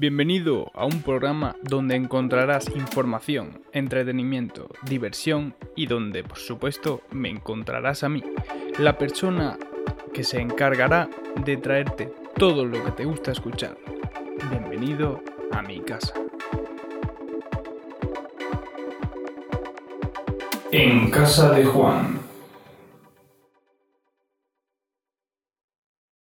Bienvenido a un programa donde encontrarás información, entretenimiento, diversión y donde, por supuesto, me encontrarás a mí, la persona que se encargará de traerte todo lo que te gusta escuchar. Bienvenido a mi casa. En casa de Juan.